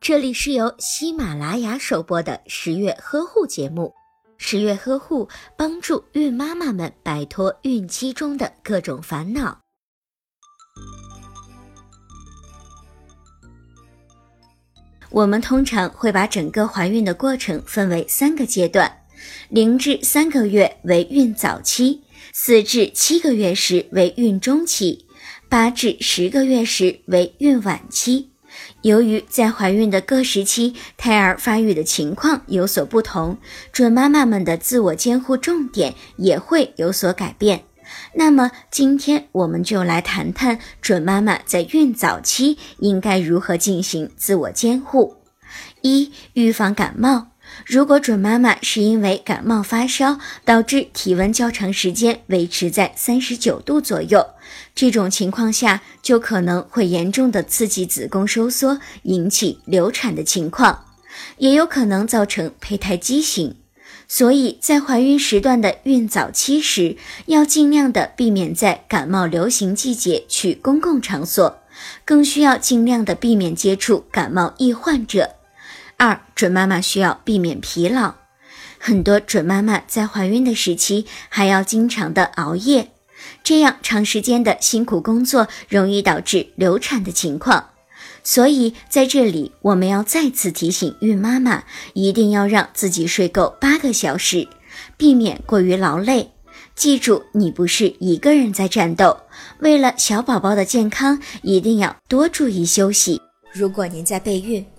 这里是由喜马拉雅首播的十月呵护节目。十月呵护帮助孕妈妈们摆脱孕期中的各种烦恼。我们通常会把整个怀孕的过程分为三个阶段：零至三个月为孕早期，四至七个月时为孕中期，八至十个月时为孕晚期。由于在怀孕的各时期，胎儿发育的情况有所不同，准妈妈们的自我监护重点也会有所改变。那么，今天我们就来谈谈准妈妈在孕早期应该如何进行自我监护。一、预防感冒。如果准妈妈是因为感冒发烧导致体温较长时间维持在三十九度左右，这种情况下就可能会严重的刺激子宫收缩，引起流产的情况，也有可能造成胚胎畸形。所以在怀孕时段的孕早期时，要尽量的避免在感冒流行季节去公共场所，更需要尽量的避免接触感冒易患者。二准妈妈需要避免疲劳，很多准妈妈在怀孕的时期还要经常的熬夜，这样长时间的辛苦工作容易导致流产的情况。所以在这里我们要再次提醒孕妈妈，一定要让自己睡够八个小时，避免过于劳累。记住，你不是一个人在战斗，为了小宝宝的健康，一定要多注意休息。如果您在备孕，